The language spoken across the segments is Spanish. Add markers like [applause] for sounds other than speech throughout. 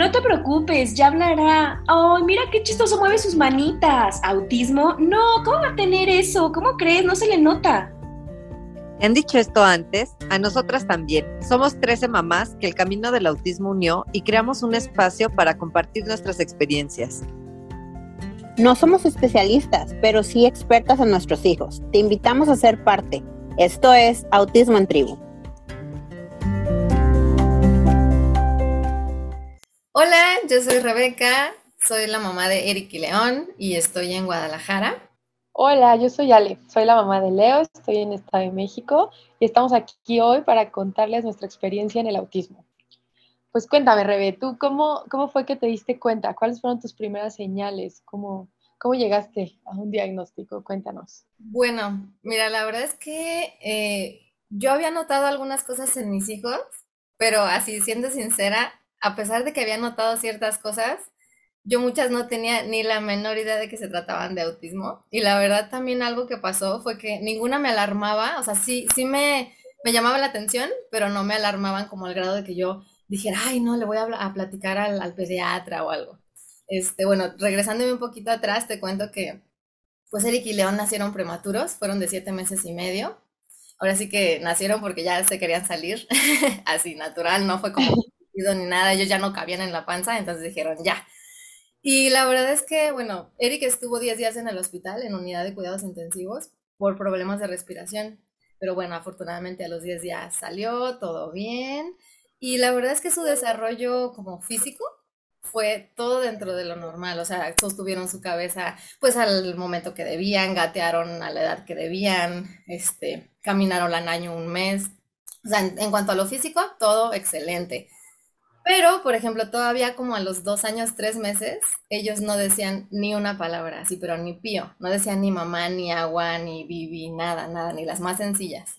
No te preocupes, ya hablará. ¡Ay, mira qué chistoso mueve sus manitas! ¿Autismo? No, ¿cómo va a tener eso? ¿Cómo crees? No se le nota. Han dicho esto antes, a nosotras también. Somos 13 mamás que el camino del autismo unió y creamos un espacio para compartir nuestras experiencias. No somos especialistas, pero sí expertas en nuestros hijos. Te invitamos a ser parte. Esto es Autismo en Tribu. Hola, yo soy Rebeca, soy la mamá de Eric y León y estoy en Guadalajara. Hola, yo soy Ale, soy la mamá de Leo, estoy en Estado de México y estamos aquí hoy para contarles nuestra experiencia en el autismo. Pues cuéntame, Rebe, ¿tú cómo, cómo fue que te diste cuenta? ¿Cuáles fueron tus primeras señales? ¿Cómo, cómo llegaste a un diagnóstico? Cuéntanos. Bueno, mira, la verdad es que eh, yo había notado algunas cosas en mis hijos, pero así siendo sincera, a pesar de que había notado ciertas cosas, yo muchas no tenía ni la menor idea de que se trataban de autismo. Y la verdad también algo que pasó fue que ninguna me alarmaba, o sea, sí, sí me, me llamaba la atención, pero no me alarmaban como al grado de que yo dijera, ay, no, le voy a, a platicar al, al, pediatra o algo. Este, bueno, regresándome un poquito atrás, te cuento que pues Eric y León nacieron prematuros, fueron de siete meses y medio. Ahora sí que nacieron porque ya se querían salir, [laughs] así natural, no fue como ni nada, ellos ya no cabían en la panza, entonces dijeron ya, y la verdad es que, bueno, Eric estuvo 10 días en el hospital, en unidad de cuidados intensivos, por problemas de respiración. Pero bueno, afortunadamente a los 10 días salió, todo bien. Y la verdad es que su desarrollo como físico fue todo dentro de lo normal. O sea, sostuvieron su cabeza pues al momento que debían, gatearon a la edad que debían, este, caminaron al año un mes. O sea, en, en cuanto a lo físico, todo excelente. Pero, por ejemplo, todavía como a los dos años, tres meses, ellos no decían ni una palabra, así, pero ni pío. No decían ni mamá, ni agua, ni bibi, nada, nada, ni las más sencillas.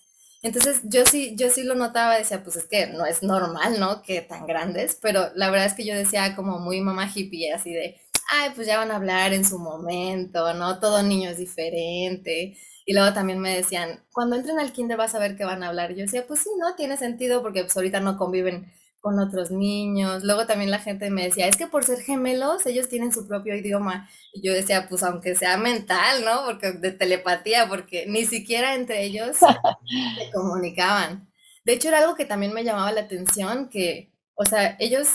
Entonces yo sí, yo sí lo notaba, decía, pues es que no es normal, ¿no? Que tan grandes, pero la verdad es que yo decía como muy mamá hippie, así de, ay, pues ya van a hablar en su momento, ¿no? Todo niño es diferente. Y luego también me decían, cuando entren al kinder vas a ver que van a hablar. Yo decía, pues sí, no, tiene sentido porque pues ahorita no conviven con otros niños. Luego también la gente me decía, es que por ser gemelos, ellos tienen su propio idioma. Y yo decía, pues aunque sea mental, ¿no? Porque de telepatía, porque ni siquiera entre ellos [laughs] se comunicaban. De hecho, era algo que también me llamaba la atención, que, o sea, ellos,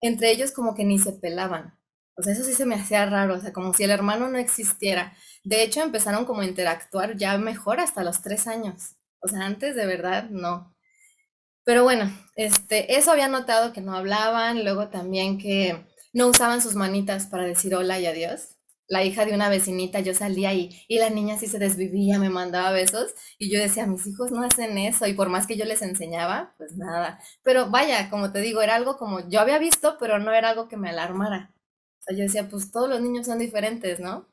entre ellos como que ni se pelaban. O sea, eso sí se me hacía raro, o sea, como si el hermano no existiera. De hecho, empezaron como a interactuar ya mejor hasta los tres años. O sea, antes de verdad no. Pero bueno, este, eso había notado que no hablaban, luego también que no usaban sus manitas para decir hola y adiós. La hija de una vecinita, yo salía y, y la niña sí se desvivía, me mandaba besos y yo decía, mis hijos no hacen eso y por más que yo les enseñaba, pues nada. Pero vaya, como te digo, era algo como yo había visto, pero no era algo que me alarmara. O sea, yo decía, pues todos los niños son diferentes, ¿no?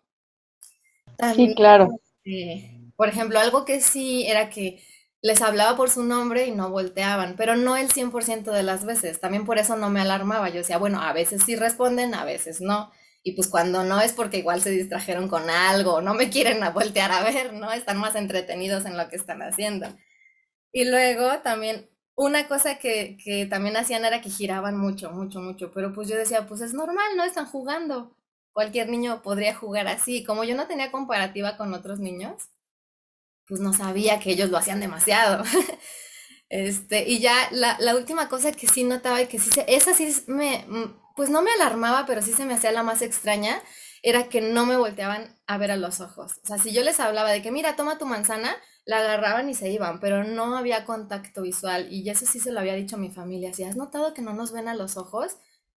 sí, claro. Eh, por ejemplo, algo que sí era que les hablaba por su nombre y no volteaban, pero no el 100% de las veces. También por eso no me alarmaba. Yo decía, bueno, a veces sí responden, a veces no. Y pues cuando no es porque igual se distrajeron con algo, no me quieren a voltear a ver, ¿no? Están más entretenidos en lo que están haciendo. Y luego también una cosa que, que también hacían era que giraban mucho, mucho, mucho, pero pues yo decía, pues es normal, no están jugando. Cualquier niño podría jugar así. Como yo no tenía comparativa con otros niños, pues no sabía que ellos lo hacían demasiado. [laughs] Este, y ya la, la, última cosa que sí notaba y que sí, se, esa sí me, mm, pues no me alarmaba, pero sí se me hacía la más extraña, era que no me volteaban a ver a los ojos. O sea, si yo les hablaba de que, mira, toma tu manzana, la agarraban y se iban, pero no había contacto visual. Y eso sí se lo había dicho a mi familia. Si has notado que no nos ven a los ojos,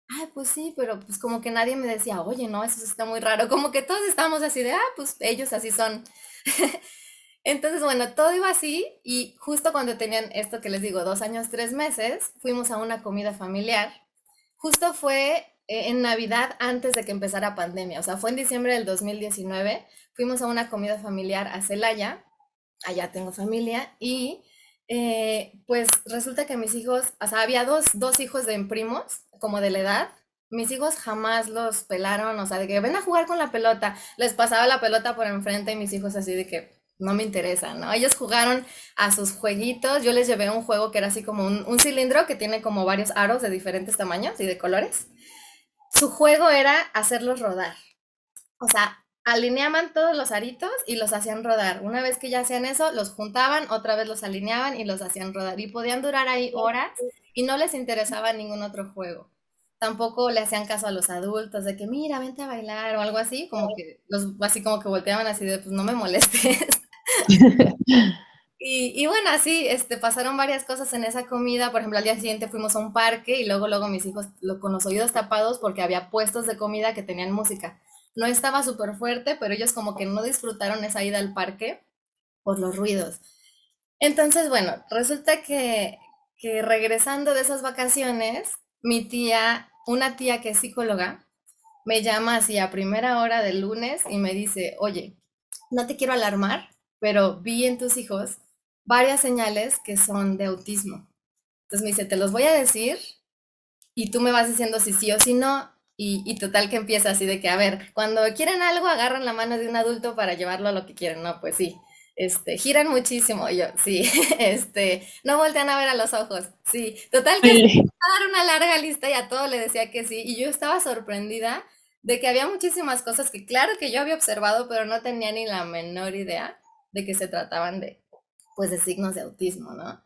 ay, pues sí, pero pues como que nadie me decía, oye, no, eso está muy raro. Como que todos estábamos así de, ah, pues ellos así son. [laughs] Entonces, bueno, todo iba así y justo cuando tenían esto que les digo, dos años, tres meses, fuimos a una comida familiar. Justo fue eh, en Navidad antes de que empezara pandemia, o sea, fue en diciembre del 2019, fuimos a una comida familiar a Celaya, allá tengo familia, y eh, pues resulta que mis hijos, o sea, había dos, dos hijos de primos, como de la edad, mis hijos jamás los pelaron, o sea, de que ven a jugar con la pelota, les pasaba la pelota por enfrente y mis hijos así de que no me interesa, ¿no? Ellos jugaron a sus jueguitos, yo les llevé un juego que era así como un, cilindro que tiene como varios aros de diferentes tamaños y de colores. su juego era hacerlos rodar. O sea, alineaban todos los aritos y los hacían rodar. Una vez que ya hacían eso, los juntaban, otra vez los alineaban y los hacían rodar. Y podían durar ahí horas y no les interesaba ningún otro juego. Tampoco le hacían caso a los adultos de que, mira, vente a bailar o algo así, como que los, así como que volteaban así de, pues no me molestes. [laughs] Y, bueno, así este, pasaron varias cosas en esa comida. Por ejemplo, al día siguiente fuimos a un parque y luego, luego mis hijos lo, con los oídos tapados porque había puestos de comida que tenían música. No estaba súper fuerte, pero ellos como que no disfrutaron esa ida al parque por los ruidos. Entonces, bueno, resulta que, que regresando de esas vacaciones, mi tía, una tía que es psicóloga, me llama así a primera hora del lunes y me dice, oye, no te quiero alarmar, pero vi en tus hijos varias señales que son de autismo. Entonces me dice, te los voy a decir y tú me vas diciendo si sí o si no. Y, total que empieza así de que, a ver, cuando quieren algo, agarran la mano de un adulto para llevarlo a lo que quieren. No, pues sí. Este, giran muchísimo. yo, sí. [laughs] Este, no voltean a ver a los ojos. Sí. Total que sí. [laughs] a dar una larga lista y a todo le decía que sí. Y yo estaba sorprendida de que había muchísimas cosas que claro que yo había observado, pero no tenía ni la menor idea de que se trataban de, pues de signos de autismo, ¿no?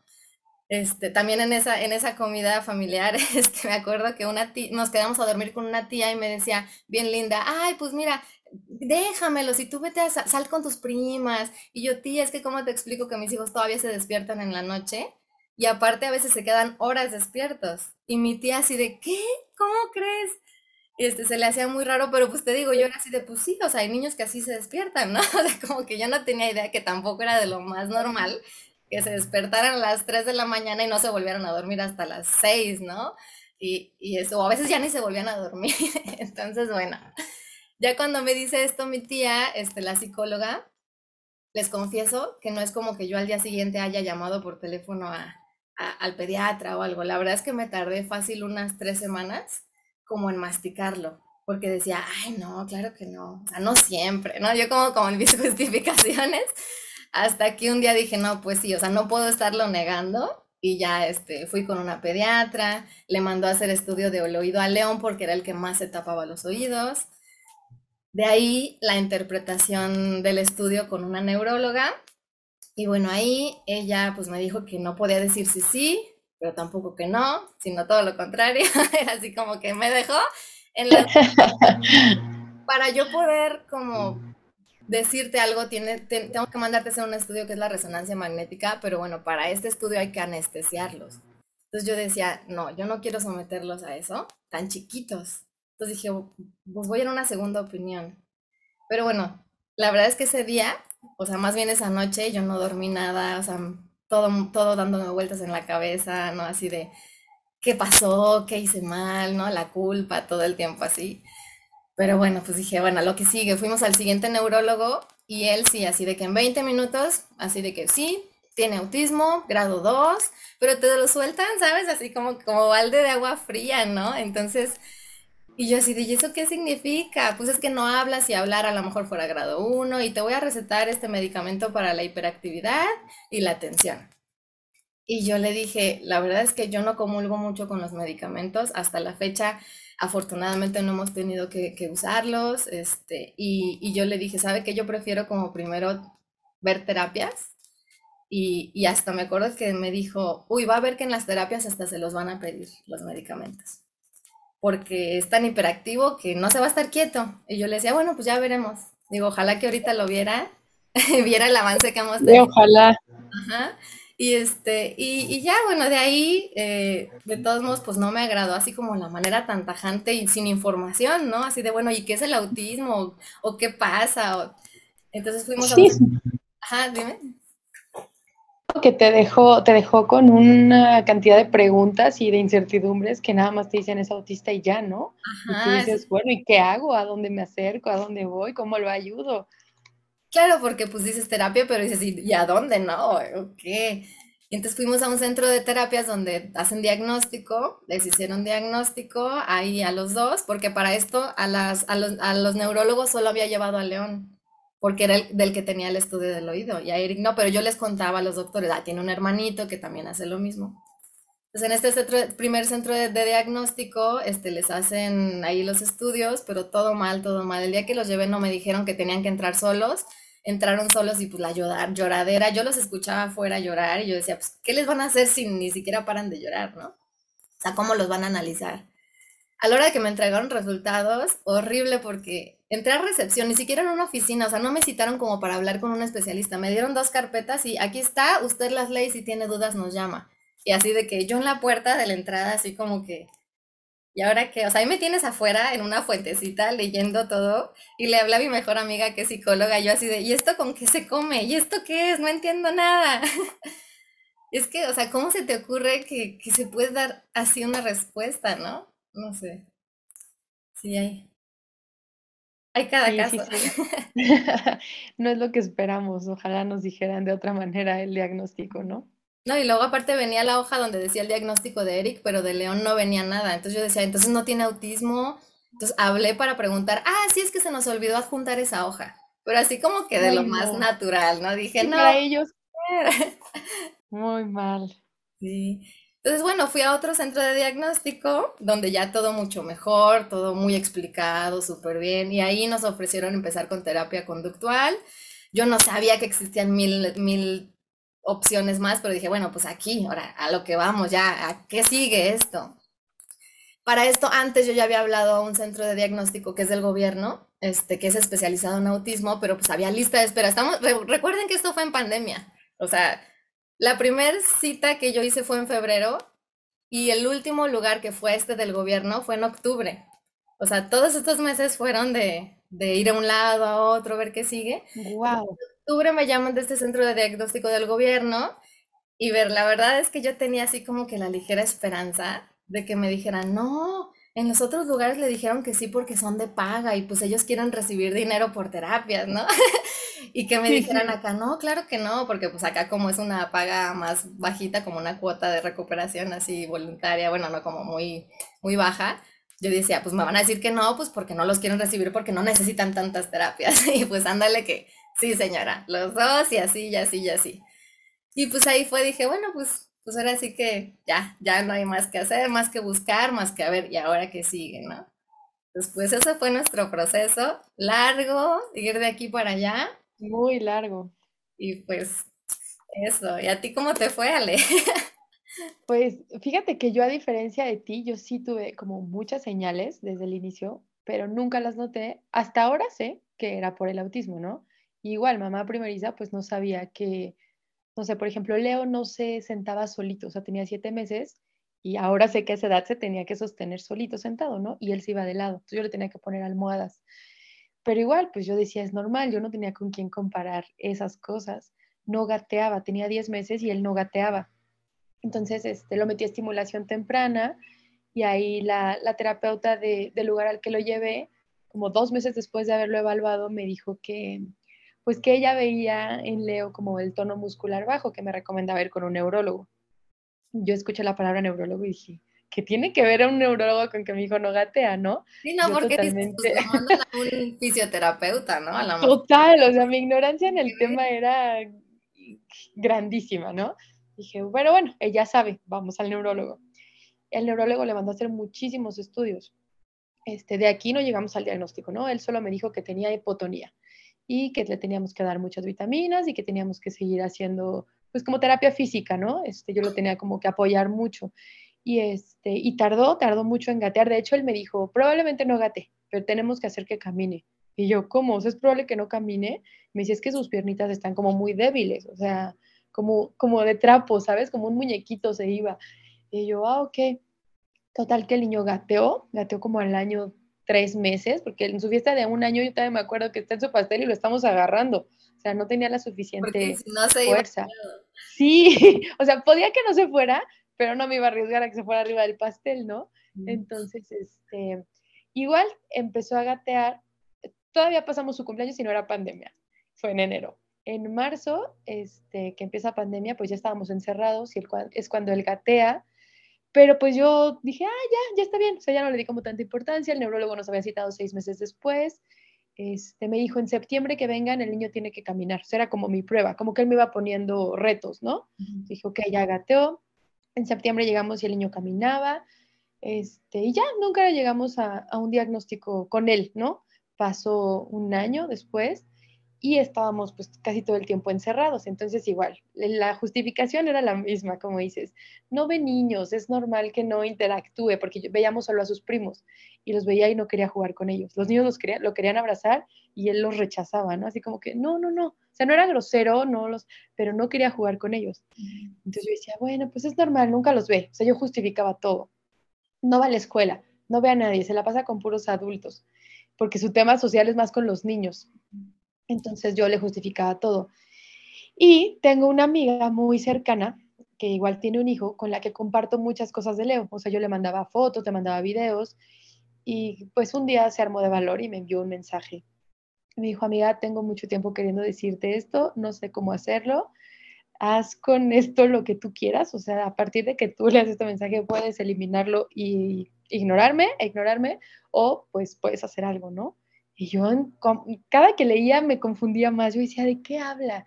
Este, también en esa, en esa comida familiar, [laughs] este, me acuerdo que una tía, nos quedamos a dormir con una tía y me decía, bien linda, ay, pues mira, déjamelo, si tú vete a sal con tus primas. Y yo, tía, es que cómo te explico que mis hijos todavía se despiertan en la noche y aparte a veces se quedan horas despiertos. Y mi tía así de, ¿qué? ¿Cómo crees? Este, se le hacía muy raro, pero pues te digo, yo era así de, pues o sea, hay niños que así se despiertan, ¿no? [laughs] O sea, como que yo no tenía idea que tampoco era de lo más normal que se despertaran a las 3 de la mañana y no se volvieran a dormir hasta las 6, ¿no? Y, y eso, o a veces ya ni se volvían a dormir. [laughs] Entonces, bueno, ya cuando me dice esto mi tía, este, la psicóloga, les confieso que no es como que yo al día siguiente haya llamado por teléfono a, al pediatra o algo. La verdad es que me tardé fácil unas tres semanas como en masticarlo, porque decía, ay, no, claro que no, o sea, no siempre, ¿no? Yo como, en mis [laughs] justificaciones, hasta que un día dije, no, pues sí, o sea, no puedo estarlo negando, y ya este, fui con una pediatra, le mandó a hacer estudio de oído a León porque era el que más se tapaba los oídos. De ahí la interpretación del estudio con una neuróloga. Y bueno, ahí ella pues me dijo que no podía decir si sí, pero tampoco que no, sino todo lo contrario. [laughs] Era así como que me dejó en la... [laughs] Para yo poder como decirte algo, tiene, tengo que mandarte a hacer un estudio que es la resonancia magnética, pero bueno, para este estudio hay que anestesiarlos. Entonces yo decía, no, yo no quiero someterlos a eso, tan chiquitos. Entonces dije, pues voy a ir a una segunda opinión. Pero bueno, la verdad es que ese día, o sea, más bien esa noche, yo no dormí nada, o sea, todo, todo dándome vueltas en la cabeza, ¿no? Así de, ¿qué pasó? ¿Qué hice mal? ¿No? La culpa, todo el tiempo así. Pero bueno, pues dije, bueno, lo que sigue, fuimos al siguiente neurólogo y él sí, así de que en 20 minutos, así de que sí, tiene autismo, grado 2, pero te lo sueltan, ¿sabes? Así como, como balde de agua fría, ¿no? Entonces, y yo así de, ¿y eso qué significa? Pues es que no hablas y hablar a lo mejor fuera grado 1 y te voy a recetar este medicamento para la hiperactividad y la atención. Y yo le dije, la verdad es que yo no comulgo mucho con los medicamentos. Hasta la fecha, afortunadamente no hemos tenido que, usarlos. Este, y, y, yo le dije, ¿sabe qué? Yo prefiero como primero ver terapias. Y, y hasta me acuerdo que me dijo, uy, va a ver que en las terapias hasta se los van a pedir los medicamentos porque es tan hiperactivo que no se va a estar quieto. Y yo le decía, bueno, pues ya veremos. Digo, ojalá que ahorita lo viera, [laughs] viera el avance que hemos tenido. ojalá. Ajá. Y, este, y, ya, bueno, de ahí, eh, de todos modos, pues no me agradó así como la manera tan tajante y sin información, ¿no? Así de, bueno, ¿y qué es el autismo? ¿O, qué pasa? entonces fuimos a... Ajá, dime que te dejó, te dejó con una cantidad de preguntas y de incertidumbres que nada más te dicen es autista y ya, ¿no? y tú dices, bueno, ¿y qué hago? ¿A dónde me acerco? ¿A dónde voy? ¿Cómo lo ayudo? Claro, porque pues dices terapia, pero dices, ¿y a dónde? No, ¿qué? Y entonces fuimos a un centro de terapias donde hacen diagnóstico, les hicieron diagnóstico ahí a los dos, porque para esto a, las, a, los, a los neurólogos solo había llevado a León porque era el del que tenía el estudio del oído. Y a Eric no, pero yo les contaba a los doctores, ah, tiene un hermanito que también hace lo mismo. Entonces, en este primer centro de, diagnóstico, este, les hacen ahí los estudios, pero todo mal, todo mal. El día que los llevé no me dijeron que tenían que entrar solos, entraron solos y pues la llorar, lloradera, yo los escuchaba afuera llorar y yo decía, pues, ¿qué les van a hacer si ni siquiera paran de llorar, no? O sea, ¿cómo los van a analizar? A la hora de que me entregaron resultados, horrible porque entré a recepción, ni siquiera en una oficina, o sea, no me citaron como para hablar con un especialista. Me dieron dos carpetas y aquí está, usted las lee y si tiene dudas nos llama. Y así de que yo en la puerta de la entrada, así como que, ¿y ahora qué? O sea, ahí me tienes afuera en una fuentecita leyendo todo y le hablé a mi mejor amiga que es psicóloga, yo así de, ¿y esto con qué se come? ¿Y esto qué es? No entiendo nada. [laughs] es que, o sea, ¿cómo se te ocurre que, que se puede dar así una respuesta, no? No sé. Sí, hay. Hay cada caso. [laughs] [laughs] no es lo que esperamos. Ojalá nos dijeran de otra manera el diagnóstico, ¿no? No, y luego aparte venía la hoja donde decía el diagnóstico de Eric, pero de León no venía nada. Entonces yo decía, entonces no tiene autismo. Entonces hablé para preguntar, ah, sí es que se nos olvidó adjuntar esa hoja. Pero así como que de lo más natural, ¿no? Dije, no. Para ellos. [laughs] Muy mal. Sí. Entonces, bueno, fui a otro centro de diagnóstico donde ya todo mucho mejor, todo muy explicado, súper bien. Y ahí nos ofrecieron empezar con terapia conductual. Yo no sabía que existían mil, mil opciones más, pero dije, bueno, pues aquí, ahora a lo que vamos, ya, ¿a qué sigue esto? Para esto, antes yo ya había hablado a un centro de diagnóstico que es del gobierno, este, que es especializado en autismo, pero pues había lista de espera. Estamos, recuerden que esto fue en pandemia. O sea, la primera cita que yo hice fue en febrero y el último lugar que fue este del gobierno fue en octubre. O sea, todos estos meses fueron de, de ir a un lado, a otro, ver qué sigue. Wow octubre me llaman de este centro de diagnóstico del gobierno y ver, la verdad es que yo tenía así como que la ligera esperanza de que me dijeran, no, en los otros lugares le dijeron que sí porque son de paga y pues ellos quieren recibir dinero por terapias, ¿no? [laughs] y que me dijeran acá, no, claro que no, porque pues acá como es una paga más bajita, como una cuota de recuperación así voluntaria, bueno, no como muy, muy baja, yo decía, pues me van a decir que no, pues porque no los quieren recibir porque no necesitan tantas terapias. [laughs] y pues ándale que sí señora, los dos y así, y así, y así. Y pues ahí fue, dije, bueno, pues, pues ahora sí que ya, ya no hay más que hacer, más que buscar, más que a ver, y ahora qué sigue, ¿no? Después ese fue nuestro proceso, largo, ir de aquí para allá. Muy largo. Y pues eso, ¿y a ti cómo te fue, Ale? [laughs] Pues fíjate que yo a diferencia de ti, yo sí tuve como muchas señales desde el inicio, pero nunca las noté. Hasta ahora sé que era por el autismo, ¿no? igual, mamá primeriza, pues no sabía que, no sé, por ejemplo, Leo no se sentaba solito, o sea, tenía siete meses y ahora sé que a esa edad se tenía que sostener solito sentado, ¿no? Y él se iba de lado, entonces yo le tenía que poner almohadas. Pero igual, pues yo decía, es normal, yo no tenía con quién comparar esas cosas. No gateaba, tenía diez meses y él no gateaba. Entonces, este, lo metí a estimulación temprana y ahí la, terapeuta de, del lugar al que lo llevé, como dos meses después de haberlo evaluado, me dijo que, pues que ella veía en Leo como el tono muscular bajo, que me recomendaba ir con un neurólogo. Yo escuché la palabra neurólogo y dije, ¿qué tiene que ver a un neurólogo con que mi hijo no gatea, no? Sí, no, porque totalmente... pues, [laughs] a un fisioterapeuta, ¿no? Total, o sea, mi ignorancia en el tema era grandísima, ¿no? Dije, bueno, bueno, ella sabe, vamos al neurólogo. El neurólogo le mandó a hacer muchísimos estudios. Este, de aquí no llegamos al diagnóstico, ¿no? Él solo me dijo que tenía hipotonía y que le teníamos que dar muchas vitaminas y que teníamos que seguir haciendo, pues como terapia física, ¿no? Este, yo lo tenía como que apoyar mucho. Y, este, y tardó, tardó mucho en gatear. De hecho, él me dijo, probablemente no gate, pero tenemos que hacer que camine. Y yo, ¿cómo? ¿es probable que no camine? Me dice, es que sus piernitas están como muy débiles, o sea, como, como de trapo, ¿sabes? Como un muñequito se iba. Y yo, ah, ok. Total que el niño gateó, gateó como al año tres meses, porque en su fiesta de un año yo también me acuerdo que está en su pastel y lo estamos agarrando. O sea, no tenía la suficiente fuerza. Sí, [laughs] o sea, podía que no se fuera, pero no me iba a arriesgar a que se fuera arriba del pastel, ¿no? Entonces, este, igual empezó a gatear. Todavía pasamos su cumpleaños y no era pandemia. Fue en enero. En marzo, este, que empieza pandemia, pues ya estábamos encerrados y es cuando él gatea pero pues yo dije, ah, ya, ya está bien. O sea, ya no le di como tanta importancia. El neurólogo nos había citado seis meses después. Este, me dijo, en septiembre que vengan, el niño tiene que caminar. O sea, era como mi prueba, como que él me iba poniendo retos, ¿no? Dijo, ok, ya gateó. En septiembre llegamos y el niño caminaba, este, y ya nunca llegamos a, a un diagnóstico con él, ¿no? Pasó un año después y estábamos pues casi todo el tiempo encerrados. Entonces igual, la justificación era la misma, como dices, no ve niños, es normal que no interactúe, porque veíamos solo a sus primos y los veía y no quería jugar con ellos. Los niños los querían, lo querían abrazar y él los rechazaba, ¿no? Así como que, no, no, no, o sea, no era grosero, no los, pero no quería jugar con ellos. Entonces yo decía, bueno, pues es normal, nunca los ve, o sea, yo justificaba todo. No va a la escuela, no ve a nadie, se la pasa con puros adultos, porque su tema social es más con los niños. Entonces yo le justificaba todo. Y tengo una amiga muy cercana que igual tiene un hijo con la que comparto muchas cosas de Leo. O sea, yo le mandaba fotos, le mandaba videos y pues un día se armó de valor y me envió un mensaje. Me dijo, amiga, tengo mucho tiempo queriendo decirte esto, no sé cómo hacerlo. Haz con esto lo que tú quieras. O sea, a partir de que tú leas este mensaje puedes eliminarlo y ignorarme, ignorarme, o pues puedes hacer algo, ¿no? Y yo cada que leía me confundía más, yo decía, ¿de qué habla?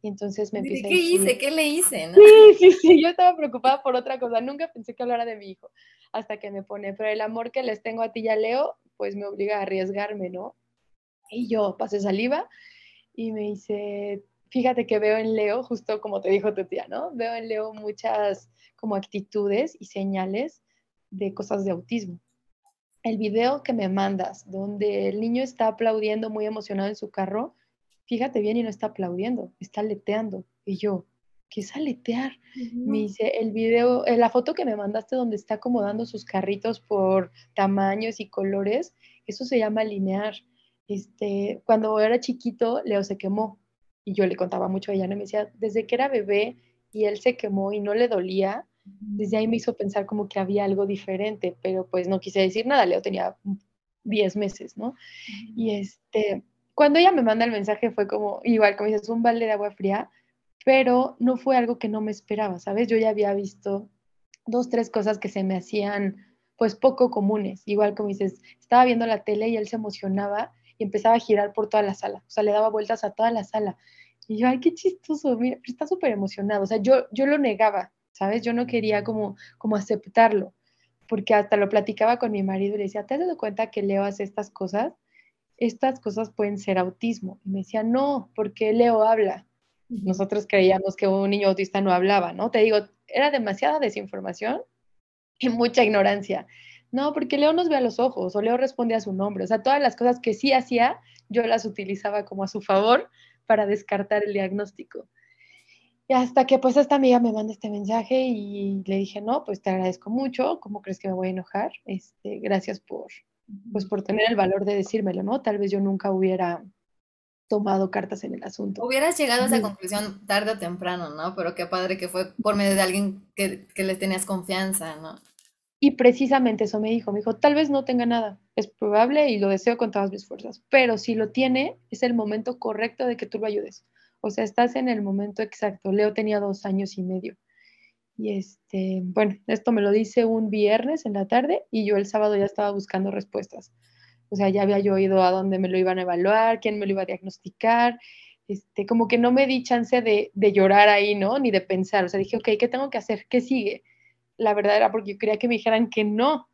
Y entonces me empecé ¿Qué hice? ¿Qué le hice? Sí, sí, sí, yo estaba preocupada por otra cosa, nunca pensé que hablara de mi hijo, hasta que me pone, pero el amor que les tengo a ti y a Leo, pues me obliga a arriesgarme, ¿no? Y yo pasé saliva y me dice, fíjate que veo en Leo, justo como te dijo tu tía, ¿no? Veo en Leo muchas como actitudes y señales de cosas de autismo el video que me mandas, donde el niño está aplaudiendo muy emocionado en su carro, fíjate bien y no está aplaudiendo, está leteando. Y yo, ¿qué es aletear? Me dice, el video, eh, la foto que me mandaste donde está acomodando sus carritos por tamaños y colores, eso se llama linear. Este, cuando era chiquito, Leo se quemó y yo le contaba mucho a ella, me decía, desde que era bebé y él se quemó y no le dolía, desde ahí me hizo pensar como que había algo diferente, pero pues no quise decir nada, Leo tenía 10 meses, ¿no? Y este, cuando ella me manda el mensaje fue como, igual como dices, un balde de agua fría, pero no fue algo que no me esperaba, ¿sabes? Yo ya había visto dos, tres cosas que se me hacían pues poco comunes, igual como dices, estaba viendo la tele y él se emocionaba y empezaba a girar por toda la sala, o sea, le daba vueltas a toda la sala. Y yo, ay, qué chistoso, mira, está súper emocionado, o sea, yo, yo lo negaba, ¿sabes? Yo no quería como, como aceptarlo, porque hasta lo platicaba con mi marido y le decía, ¿te has dado cuenta que Leo hace estas cosas? Estas cosas pueden ser autismo. Y me decía, no, porque Leo habla. Nosotros creíamos que un niño autista no hablaba, ¿no? Te digo, era demasiada desinformación y mucha ignorancia. No, porque Leo nos ve a los ojos o Leo responde a su nombre. O sea, todas las cosas que sí hacía, yo las utilizaba como a su favor para descartar el diagnóstico. Y hasta que pues esta amiga me manda este mensaje y le dije, no, pues te agradezco mucho, ¿cómo crees que me voy a enojar? Este, gracias por, pues por tener el valor de decírmelo, ¿no? Tal vez yo nunca hubiera tomado cartas en el asunto. Hubieras llegado a esa conclusión tarde o temprano, ¿no? Pero qué padre que fue por medio de alguien que, que le tenías confianza, ¿no? Y precisamente eso me dijo, me dijo, tal vez no tenga nada, es probable y lo deseo con todas mis fuerzas, pero si lo tiene, es el momento correcto de que tú lo ayudes. O sea, estás en el momento exacto. Leo tenía dos años y medio. Y este, bueno, esto me lo dice un viernes en la tarde y yo el sábado ya estaba buscando respuestas. O sea, ya había yo oído a dónde me lo iban a evaluar, quién me lo iba a diagnosticar. Este, como que no me di chance de, llorar ahí, ¿no? Ni de pensar. O sea, dije, ok, ¿qué tengo que hacer? ¿Qué sigue? La verdad era porque yo quería que me dijeran que no.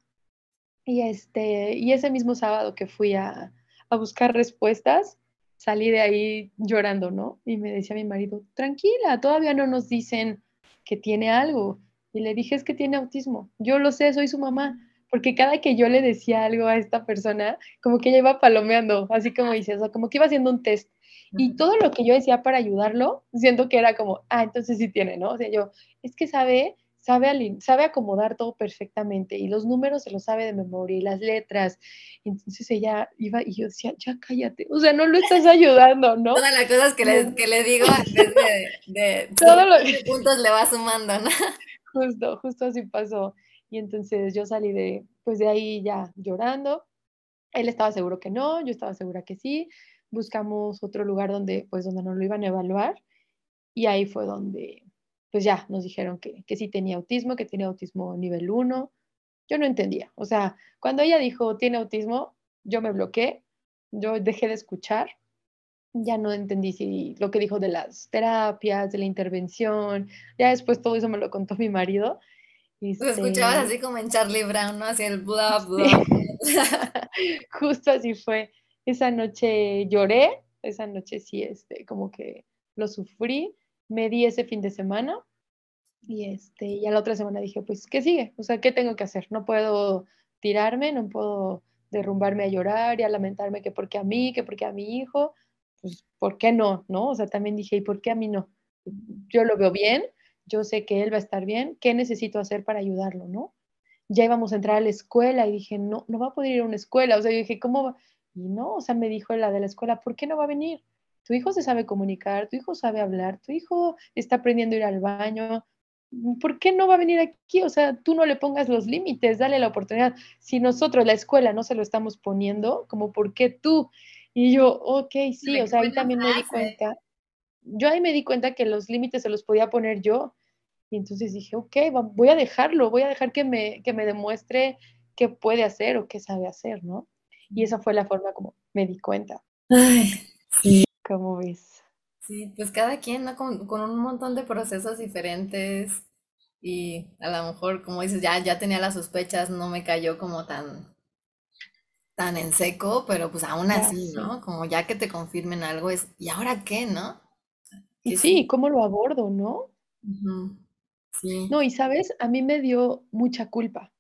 Y, este, y ese mismo sábado que fui a buscar respuestas, salí de ahí llorando, ¿no? Y me decía mi marido, tranquila, todavía no nos dicen que tiene algo. Y le dije, es que tiene autismo. Yo lo sé, soy su mamá. Porque cada que yo le decía algo a esta persona, como que ella iba palomeando, así como dices, o como que iba haciendo un test. Y todo lo que yo decía para ayudarlo, siento que era como, ah, entonces sí tiene, ¿no? O sea, yo, es que sabe sabe, sabe acomodar todo perfectamente y los números se los sabe de memoria y las letras. Entonces ella iba y yo decía, ya cállate, o sea, no lo estás ayudando, ¿no? Todas las cosas que le, que le digo antes de, de todos los puntos le va sumando, ¿no? [laughs] Justo, justo así pasó. Y entonces yo salí de, pues de ahí ya llorando. Él estaba seguro que no, yo estaba segura que sí. Buscamos otro lugar donde, pues, donde nos lo iban a evaluar. Y ahí fue donde, pues ya nos dijeron que, que sí tenía autismo, que tiene autismo nivel 1. Yo no entendía. O sea, cuando ella dijo tiene autismo, yo me bloqueé, yo dejé de escuchar, ya no entendí si lo que dijo de las terapias, de la intervención, ya después todo eso me lo contó mi marido Lo escuchabas este así como en Charlie Brown, ¿no? Así el bla, [laughs] bla. Justo así fue. Esa noche lloré, esa noche sí, este, como que lo sufrí. Me di ese fin de semana y este, ya la otra semana dije, pues, ¿qué sigue? O sea, ¿qué tengo que hacer? No puedo tirarme, no puedo derrumbarme a llorar y a lamentarme que porque a mí, que porque a mi hijo, pues, ¿por qué no? ¿No? O sea, también dije, ¿y por qué a mí no? Yo lo veo bien, yo sé que él va a estar bien, ¿qué necesito hacer para ayudarlo, no? Ya íbamos a entrar a la escuela y dije, no, no va a poder ir a una escuela. O sea, yo dije, ¿cómo va? Y no, o sea, me dijo la de la escuela, ¿por qué no va a venir? Tu hijo se sabe comunicar, tu hijo sabe hablar, tu hijo está aprendiendo a ir al baño, ¿por qué no va a venir aquí? O sea, tú no le pongas los límites, dale la oportunidad. Si nosotros, la escuela, no se lo estamos poniendo, como, ¿por qué tú? Y yo, ok, sí, o sea, ahí también me di cuenta. Yo ahí me di cuenta que los límites se los podía poner yo. Y entonces dije, ok, voy a dejarlo, voy a dejar que me, que me demuestre qué puede hacer o qué sabe hacer, ¿no? Y esa fue la forma como me di cuenta. Ay, sí. ¿Cómo ves? Sí, pues cada quien, ¿no? Con, un montón de procesos diferentes y a lo mejor, como dices, ya, ya tenía las sospechas, no me cayó como tan, tan en seco, pero pues aún así, ¿no? Como ya que te confirmen algo es, ¿y ahora qué, no? Y sí, ¿cómo lo abordo, no? Sí. No, y sabes, a mí me dio mucha culpa,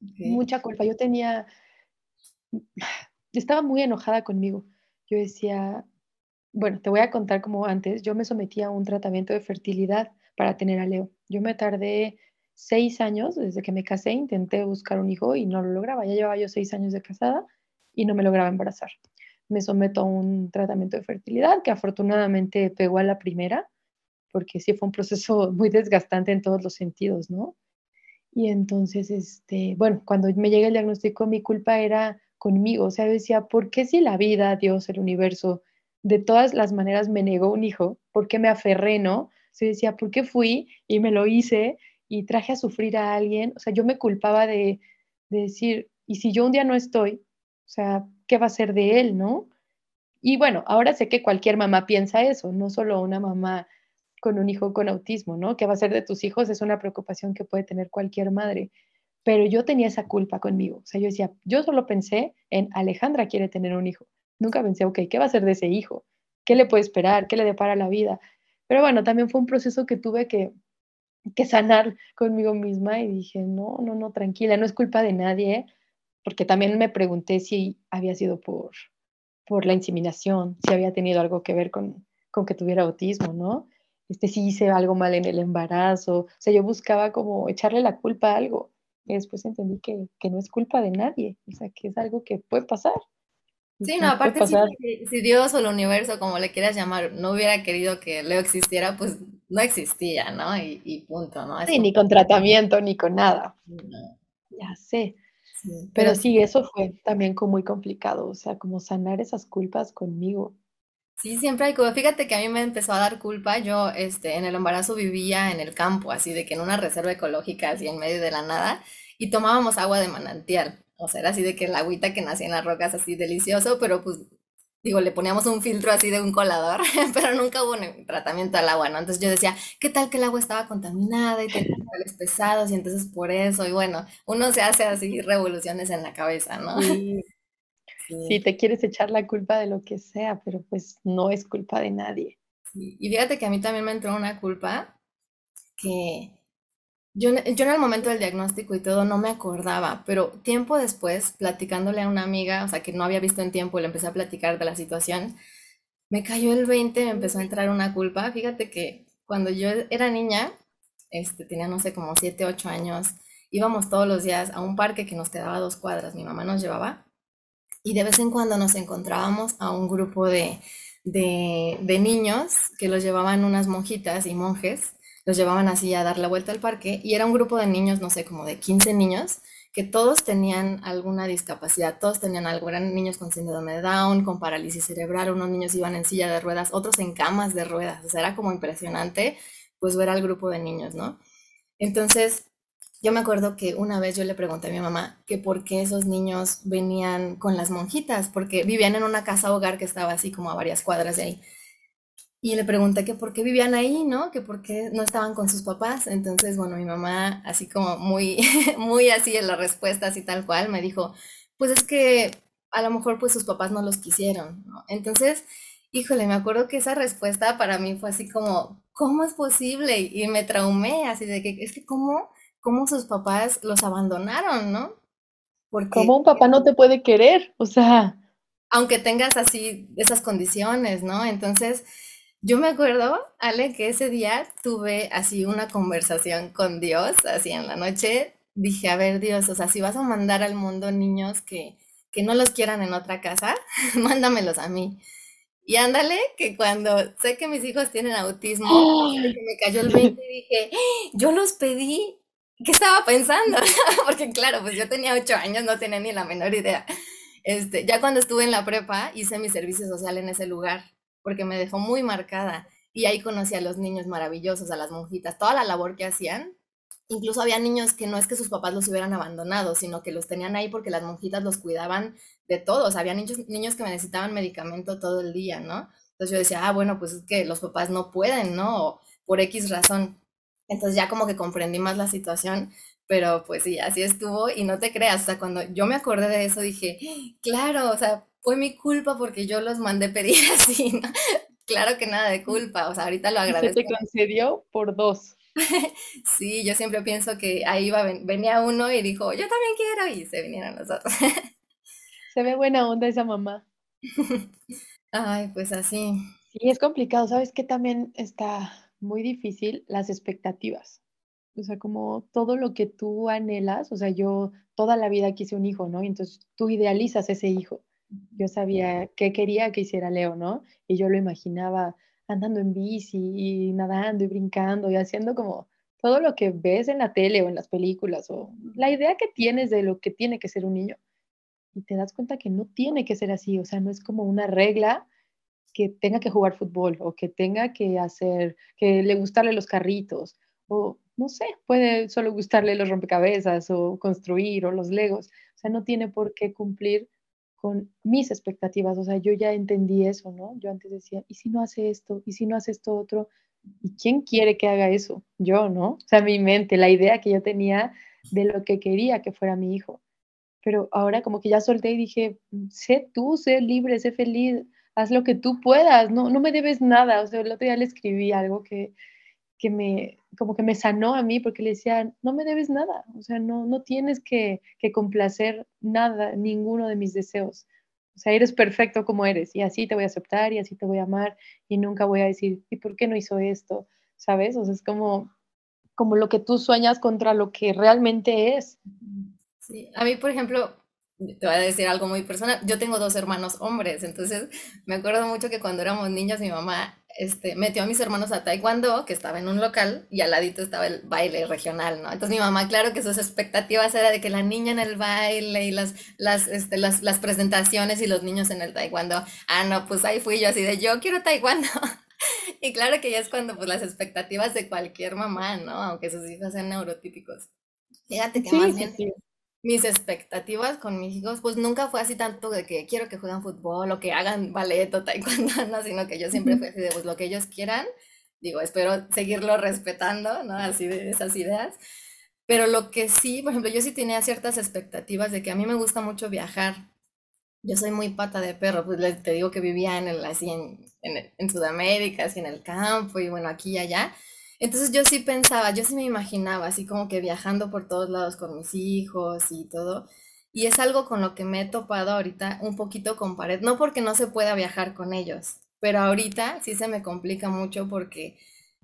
mucha culpa. Yo tenía, [sighs] estaba muy enojada conmigo. Yo decía, bueno, te voy a contar como antes, yo me sometí a un tratamiento de fertilidad para tener a Leo. Yo me tardé seis años desde que me casé, intenté buscar un hijo y no lo lograba. Ya llevaba yo seis años de casada y no me lograba embarazar. Me someto a un tratamiento de fertilidad que afortunadamente pegó a la primera, porque sí fue un proceso [laughs] muy desgastante en todos los sentidos, ¿no? Y entonces, este, bueno, cuando me llega el diagnóstico, mi culpa era conmigo, o sea, decía, ¿por qué si la vida, Dios, el universo, de todas las maneras me negó un hijo, ¿por qué me aferré, no? Se decía, ¿por qué fui y me lo hice y traje a sufrir a alguien? O sea, yo me culpaba de, decir, ¿y si yo un día no estoy? O sea, ¿qué va a ser de él, no? Y bueno, ahora sé que cualquier mamá piensa eso, no solo una mamá con un hijo con autismo, ¿no? ¿Qué va a ser de tus hijos? Es una preocupación que puede tener cualquier madre. Pero yo tenía esa culpa conmigo. O sea, yo decía, yo solo pensé en Alejandra quiere tener un hijo. Nunca pensé, ok, ¿qué va a ser de ese hijo? ¿Qué le puede esperar? ¿Qué le depara la vida? Pero bueno, también fue un proceso que tuve que, que sanar conmigo misma y dije, no, no, no, tranquila, no es culpa de nadie, porque también me pregunté si había sido por, por la inseminación, si había tenido algo que ver con, con que tuviera autismo, ¿no? Este, si hice algo mal en el embarazo, o sea, yo buscaba como echarle la culpa a algo. Y después entendí que, que no es culpa de nadie, o sea, que es algo que puede pasar. Sí, no, aparte si, Dios o el universo, como le quieras llamar, no hubiera querido que Leo existiera, pues no existía, ¿no? Y, punto, ¿no? sí, ni con tratamiento, ni con nada. Ya sé. pero, sí, eso fue también como muy complicado, o sea, como sanar esas culpas conmigo. Sí, siempre hay culpa. Fíjate que a mí me empezó a dar culpa. Yo, este, en el embarazo vivía en el campo, así de que en una reserva ecológica, así en medio de la nada, y tomábamos agua de manantial. O sea, era así de que el agüita que nacía en las rocas así delicioso, pero pues digo, le poníamos un filtro así de un colador, [laughs] pero nunca hubo un tratamiento al agua, ¿no? Entonces yo decía, ¿qué tal que el agua estaba contaminada y tenía [laughs] metales pesados y entonces por eso? Y bueno, uno se hace así revoluciones en la cabeza, ¿no? Sí. [laughs] te quieres echar la culpa de lo que sea, pero pues no es culpa de nadie. Y fíjate que a mí también me entró una culpa que yo, yo en el momento del diagnóstico y todo no me acordaba, pero tiempo después, platicándole a una amiga, o sea, que no había visto en tiempo, le empecé a platicar de la situación, me cayó el 20, me empezó a entrar una culpa. Fíjate que cuando yo era niña, este, tenía, no sé, como 7, 8 años, íbamos todos los días a un parque que nos quedaba dos cuadras, mi mamá nos llevaba, y de vez en cuando nos encontrábamos a un grupo de, de, de niños que los llevaban unas monjitas y monjes los llevaban así a dar la vuelta al parque y era un grupo de niños, no sé, como de 15 niños, que todos tenían alguna discapacidad, todos tenían algo, eran niños con síndrome de Down, con parálisis cerebral, unos niños iban en silla de ruedas, otros en camas de ruedas, o sea, era como impresionante pues ver al grupo de niños, ¿no? Entonces, yo me acuerdo que una vez yo le pregunté a mi mamá que por qué esos niños venían con las monjitas, porque vivían en una casa hogar que estaba así como a varias cuadras de ahí. Y le pregunté que por qué vivían ahí, ¿no? Que por qué no estaban con sus papás. Entonces, bueno, mi mamá, así como muy, [laughs] muy así en la respuesta, así tal cual, me dijo, pues es que a lo mejor pues sus papás no los quisieron, ¿no? Entonces, híjole, me acuerdo que esa respuesta para mí fue así como, ¿cómo es posible? Y me traumé, así de que, es que, ¿cómo, cómo sus papás los abandonaron, ¿no? Porque, ¿Cómo un papá no te puede querer? O sea... Aunque tengas así esas condiciones, ¿no? Entonces, yo me acuerdo, Ale, que ese día tuve así una conversación con Dios, así en la noche. Dije, a ver, Dios, o sea, si vas a mandar al mundo niños que, que no los quieran en otra casa, [laughs] mándamelos a mí. Y ándale, que cuando sé que mis hijos tienen autismo, me cayó el 20 y [laughs] dije, yo los pedí. ¿Qué estaba pensando? [laughs] Porque claro, pues yo tenía ocho años, no tenía ni la menor idea. Este, ya cuando estuve en la prepa, hice mi servicio social en ese lugar porque me dejó muy marcada. Y ahí conocí a los niños maravillosos, a las monjitas, toda la labor que hacían. Incluso había niños que no es que sus papás los hubieran abandonado, sino que los tenían ahí porque las monjitas los cuidaban de todos. Había niños, niños que necesitaban medicamento todo el día, ¿no? Entonces yo decía, ah, bueno, pues es que los papás no pueden, ¿no? por X razón. Entonces ya como que comprendí más la situación, pero pues sí, así estuvo y no te creas, o sea, cuando yo me acordé de eso dije, claro, o sea, fue mi culpa porque yo los mandé pedir [laughs] así, ¿no? Claro que nada de culpa, o sea, ahorita lo agradezco. Se te concedió por dos. [laughs] sí, yo siempre pienso que ahí iba, venía uno y dijo, yo también quiero, y se vinieron los otros. [laughs] se ve buena onda esa mamá. Ay, pues así. Sí, es complicado, ¿sabes qué? También está muy difícil las expectativas. O sea, como todo lo que tú anhelas, o sea, yo toda la vida quise un hijo, ¿no? Y entonces tú idealizas ese hijo yo sabía qué quería que hiciera Leo, ¿no? Y yo lo imaginaba andando en bici y nadando y brincando y haciendo como todo lo que ves en la tele o en las películas o la idea que tienes de lo que tiene que ser un niño. Y te das cuenta que no tiene que ser así, o sea, no es como una regla que tenga que jugar fútbol o que tenga que hacer, que le gustarle los carritos o no sé, puede solo gustarle los rompecabezas o construir o los legos, o sea, no tiene por qué cumplir con mis expectativas, o sea, yo ya entendí eso, ¿no? Yo antes decía, ¿y si no hace esto? ¿Y si no hace esto otro? ¿Y quién quiere que haga eso? Yo, ¿no? O sea, mi mente, la idea que yo tenía de lo que quería que fuera mi hijo. Pero ahora como que ya solté y dije, sé tú, sé libre, sé feliz, haz lo que tú puedas, no, no me debes nada. O sea, el otro día le escribí algo que, que me, como que me sanó a mí porque le decía, no me debes nada, o sea, no, no tienes que, que complacer nada, ninguno de mis deseos. O sea, eres perfecto como eres y así te voy a aceptar y así te voy a amar y nunca voy a decir, ¿y por qué no hizo esto? ¿Sabes? O sea, es como, como lo que tú sueñas contra lo que realmente es. Sí, a mí, por ejemplo, te voy a decir algo muy personal. Yo tengo dos hermanos hombres, entonces me acuerdo mucho que cuando éramos niños mi mamá este, metió a mis hermanos a taekwondo, que estaba en un local, y al ladito estaba el baile regional, ¿no? Entonces mi mamá, claro que sus expectativas era de que la niña en el baile y las, las, este, las, las presentaciones y los niños en el taekwondo. Ah, no, pues ahí fui yo así de yo quiero taekwondo. [laughs] y claro que ya es cuando pues las expectativas de cualquier mamá, ¿no? Aunque sus hijos sean neurotípicos. Fíjate que más bien mis expectativas con mis hijos, pues nunca fue así tanto de que quiero que jueguen fútbol o que hagan ballet o taekwondo, no, [laughs] sino que yo siempre fui así de pues lo que ellos quieran, digo, espero seguirlo respetando, ¿no? Así de esas ideas. Pero lo que sí, por ejemplo, yo sí tenía ciertas expectativas de que a mí me gusta mucho viajar. Yo soy muy pata de perro, pues te digo que vivía en el, así en, en, en Sudamérica, así en el campo y bueno, aquí y allá. Entonces yo sí pensaba, yo sí me imaginaba así como que viajando por todos lados con mis hijos y todo. Y es algo con lo que me he topado ahorita un poquito con pared. No porque no se pueda viajar con ellos, pero ahorita sí se me complica mucho porque,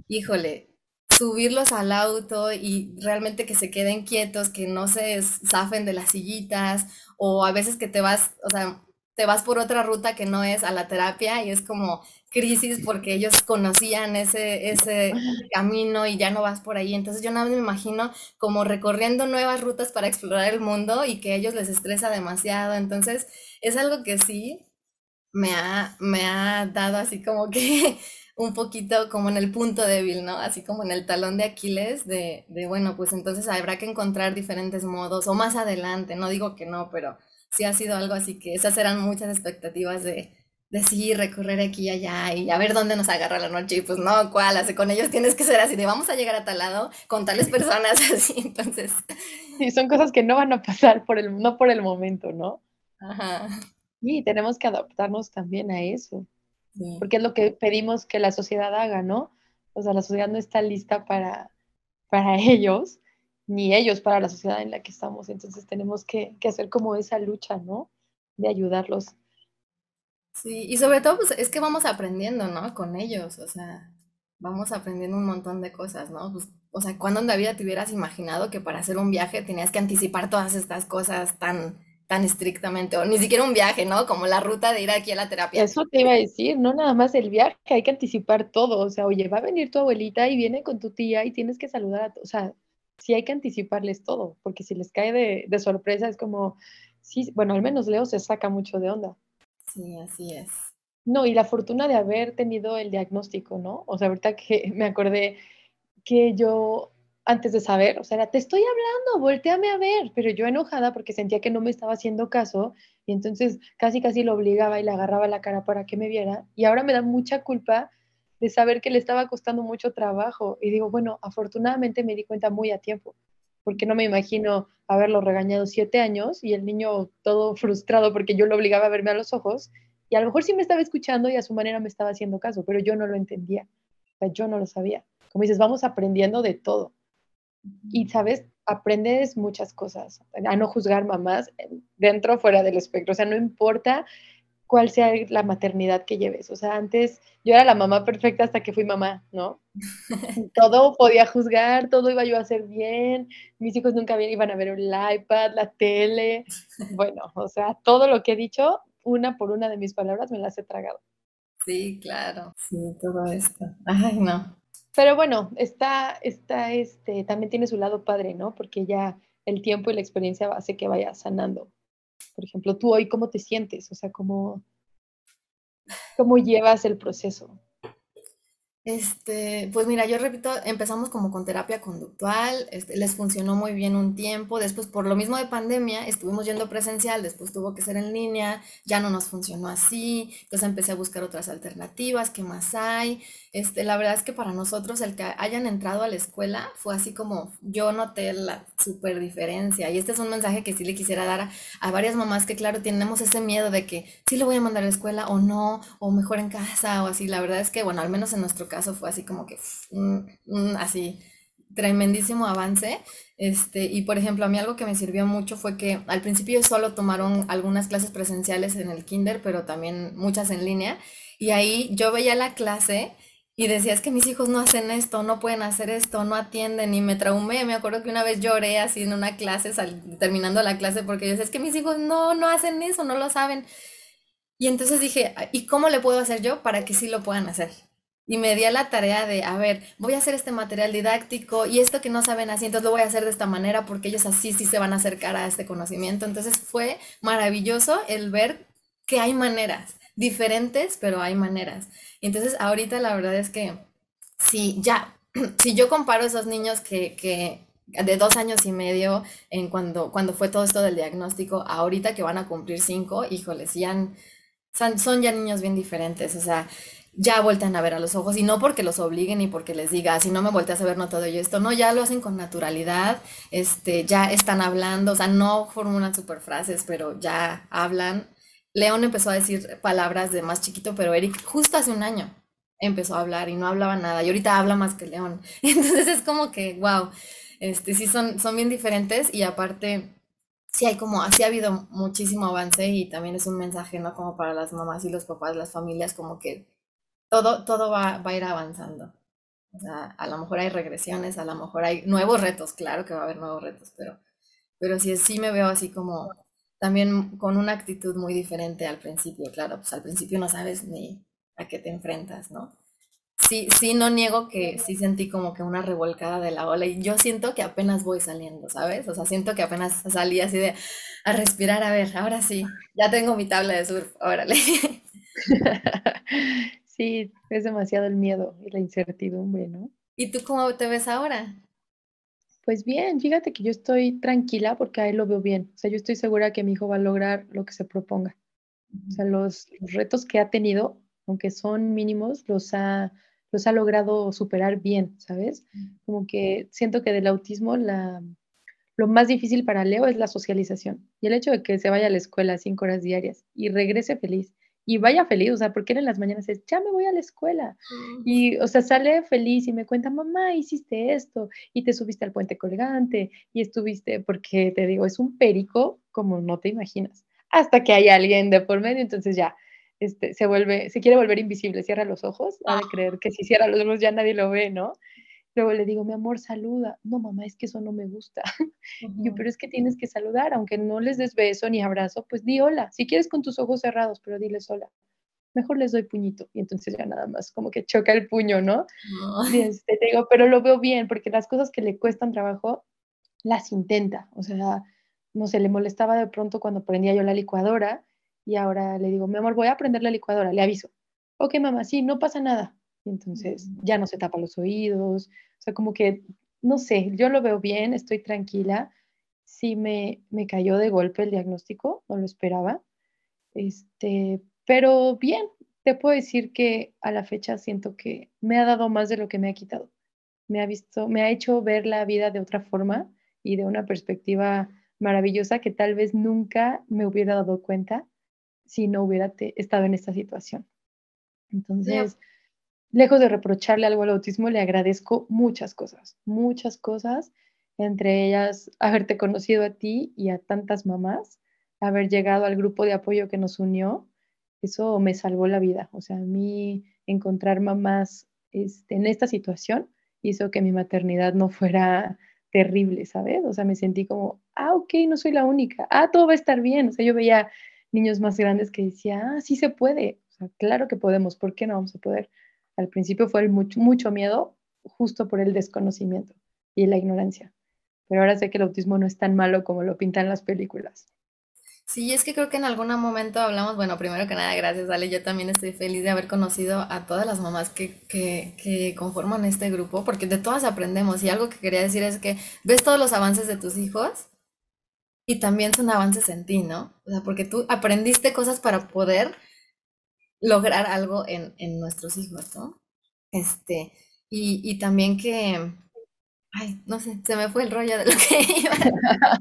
híjole, subirlos al auto y realmente que se queden quietos, que no se zafen de las sillitas o a veces que te vas, o sea, te vas por otra ruta que no es a la terapia y es como crisis porque ellos conocían ese, ese camino y ya no vas por ahí. Entonces yo nada más me imagino como recorriendo nuevas rutas para explorar el mundo y que a ellos les estresa demasiado. Entonces es algo que sí me ha, me ha dado así como que [laughs] un poquito como en el punto débil, ¿no? Así como en el talón de Aquiles de, de bueno, pues entonces habrá que encontrar diferentes modos o más adelante, no digo que no, pero sí ha sido algo así que esas eran muchas expectativas de, sí, recorrer aquí y allá y a ver dónde nos agarra la noche. Y pues no, ¿cuál? Así con ellos tienes que ser así de vamos a llegar a tal lado con tales personas [laughs] así. Entonces. Sí, son cosas que no van a pasar por el, no por el momento, ¿no? Ajá. Y tenemos que adaptarnos también a eso. Porque es lo que pedimos que la sociedad haga, ¿no? O sea, la sociedad no está lista para, para [laughs] ellos, ni ellos para la sociedad en la que estamos. Entonces tenemos que, que hacer como esa lucha, ¿no? De ayudarlos Sí, y sobre todo, pues es que vamos aprendiendo, ¿no? Con ellos, o sea, vamos aprendiendo un montón de cosas, ¿no? Pues, o sea, ¿cuándo en la vida te hubieras imaginado que para hacer un viaje tenías que anticipar todas estas cosas tan, tan estrictamente? O ni siquiera un viaje, ¿no? Como la ruta de ir aquí a la terapia. Eso te iba a decir, no nada más el viaje, hay que anticipar todo. O sea, oye, va a venir tu abuelita y viene con tu tía y tienes que saludar a, o sea, sí hay que anticiparles todo, porque si les cae de, de sorpresa es como, sí, bueno, al menos Leo se saca mucho de onda. Sí, así es. No, y la fortuna de haber tenido el diagnóstico, ¿no? O sea, ahorita que me acordé que yo antes de saber, o sea, te estoy hablando, volteame a ver, pero yo enojada porque sentía que no me estaba haciendo caso y entonces casi casi lo obligaba y le agarraba la cara para que me viera y ahora me da mucha culpa de saber que le estaba costando mucho trabajo y digo, bueno, afortunadamente me di cuenta muy a tiempo, porque no me imagino haberlo regañado siete años y el niño todo frustrado porque yo lo obligaba a verme a los ojos y a lo mejor sí me estaba escuchando y a su manera me estaba haciendo caso, pero yo no lo entendía, o sea, yo no lo sabía. Como dices, vamos aprendiendo de todo. Y, ¿sabes? Aprendes muchas cosas, a no juzgar mamás dentro o fuera del espectro, o sea, no importa cuál sea la maternidad que lleves. O sea, antes yo era la mamá perfecta hasta que fui mamá, ¿no? [laughs] todo podía juzgar, todo iba yo a hacer bien, mis hijos nunca bien iban a ver el iPad, la tele, [laughs] bueno, o sea, todo lo que he dicho, una por una de mis palabras me las he tragado. Sí, claro, sí, todo esto. Ay, no. Pero bueno, está, está, este, también tiene su lado padre, ¿no? Porque ya el tiempo y la experiencia hace que vaya sanando por ejemplo, tú hoy, ¿cómo te sientes? O sea, ¿cómo, cómo llevas el proceso? Este, pues mira, yo repito, empezamos como con terapia conductual, este, les funcionó muy bien un tiempo, después por lo mismo de pandemia estuvimos yendo presencial, después tuvo que ser en línea, ya no nos funcionó así, entonces empecé a buscar otras alternativas, ¿qué más hay? Este, la verdad es que para nosotros el que hayan entrado a la escuela fue así como yo noté la super diferencia y este es un mensaje que sí le quisiera dar a, a varias mamás que claro tenemos ese miedo de que sí lo voy a mandar a la escuela o no, o mejor en casa o así, la verdad es que bueno, al menos en nuestro caso fue así como que así tremendísimo avance. Este, y por ejemplo, a mí algo que me sirvió mucho fue que al principio solo tomaron algunas clases presenciales en el kinder, pero también muchas en línea. Y ahí yo veía la clase y decía, es que mis hijos no hacen esto, no pueden hacer esto, no atienden. Y me traumé. Me acuerdo que una vez lloré así en una clase, terminando la clase, porque yo decía, es que mis hijos no, no hacen eso, no lo saben. Y entonces dije, ¿y cómo le puedo hacer yo para que sí lo puedan hacer? Y me di a la tarea de, a ver, voy a hacer este material didáctico y esto que no saben así, entonces lo voy a hacer de esta manera porque ellos así sí se van a acercar a este conocimiento. Entonces fue maravilloso el ver que hay maneras, diferentes, pero hay maneras. Entonces ahorita la verdad es que si ya, [clears throat] si yo comparo esos niños que, que de dos años y medio en cuando, cuando fue todo esto del diagnóstico, ahorita que van a cumplir cinco, híjoles, ya son, son ya niños bien diferentes, o sea, ya vueltan a ver a los ojos y no porque los obliguen y porque les diga, si no me volteas a ver, no todo yo esto, no, ya lo hacen con naturalidad, este, ya están hablando, o sea, no formulan super frases, pero ya hablan. León empezó a decir palabras de más chiquito, pero Eric justo hace un año empezó a hablar y no hablaba nada y ahorita habla más que León. [laughs] Entonces es como que, wow, este, sí son, son bien diferentes y aparte sí hay como, así ha habido muchísimo avance y también es un mensaje, ¿no? Como para las mamás y los papás, las familias, como que todo, todo va, va, a ir avanzando. O sea, a lo mejor hay regresiones, a lo mejor hay nuevos retos, claro que va a haber nuevos retos, pero, pero sí, sí me veo así como también con una actitud muy diferente al principio, claro, pues al principio no sabes ni a qué te enfrentas, ¿no? Sí, sí, no niego que sí sentí como que una revolcada de la ola y yo siento que apenas voy saliendo, ¿sabes? O sea, siento que apenas salí así de a respirar, a ver, ahora sí, ya tengo mi tabla de surf, órale. [laughs] Sí, es demasiado el miedo y la incertidumbre, ¿no? ¿Y tú cómo te ves ahora? Pues bien, fíjate que yo estoy tranquila porque ahí lo veo bien. O sea, yo estoy segura que mi hijo va a lograr lo que se proponga. O sea, los, retos que ha tenido, aunque son mínimos, los ha, los ha logrado superar bien, ¿sabes? Como que siento que del autismo la, lo más difícil para Leo es la socialización y el hecho de que se vaya a la escuela cinco horas diarias y regrese feliz y vaya feliz, o sea, porque en las mañanas es, ya me voy a la escuela. Y, o sea, sale feliz y me cuenta, mamá, hiciste esto, y te subiste al puente colgante, y estuviste, porque te digo, es un perico como no te imaginas, hasta que hay alguien de por medio, entonces ya, este, se vuelve, se quiere volver invisible, cierra los ojos, ha de creer que si cierra los ojos ya nadie lo ve, ¿no? Luego le digo, mi amor, saluda. No, mamá, es que eso no me gusta. [laughs] yo, pero es que tienes que saludar, aunque no les des beso ni abrazo, pues di hola. Si quieres con tus ojos cerrados, pero diles hola. Mejor les doy puñito. Y entonces ya nada más como que choca el puño, ¿no? Y este, te digo, pero lo veo bien, porque las cosas que le cuestan trabajo, las intenta. O sea, no sé, le molestaba de pronto cuando prendía yo la licuadora y ahora le digo, mi amor, voy a prender la licuadora, le aviso. Ok, mamá, sí, no pasa nada y entonces ya no se tapa los oídos, o sea, como que, no sé, yo lo veo bien, estoy tranquila, sí me, me cayó de golpe el diagnóstico, no lo esperaba, este, pero bien, te puedo decir que a la fecha siento que me ha dado más de lo que me ha quitado. Me ha visto, me ha hecho ver la vida de otra forma y de una perspectiva maravillosa que tal vez nunca me hubiera dado cuenta si no hubiera estado en esta situación. Entonces, lejos de reprocharle algo al autismo, le agradezco muchas cosas, muchas cosas, entre ellas haberte conocido a ti y a tantas mamás, haber llegado al grupo de apoyo que nos unió, eso me salvó la vida. O sea, a mí encontrar mamás este, en esta situación hizo que mi maternidad no fuera terrible, ¿sabes? O sea, me sentí como, ah, ok, no soy la única, ah, todo va a estar bien. O sea, yo veía niños más grandes que decía, ah, sí se puede, claro que podemos, ¿por qué no vamos a poder? Al principio fue mucho, mucho miedo justo por el desconocimiento y la ignorancia. Pero ahora sé que el autismo no es tan malo como lo pintan las películas. Sí, es que creo que en algún momento hablamos, bueno, primero que nada, gracias, Ale, yo también estoy feliz de haber conocido a todas las mamás que, que, conforman este grupo, porque de todas aprendemos. Y algo que quería decir es que ves todos los avances de tus hijos y también son avances en ti, ¿no? O sea, porque tú aprendiste cosas para poder lograr algo en, en nuestros hijos, ¿no? Este, y, y, también que, ay, no sé, se me fue el rollo de lo que [laughs] iba.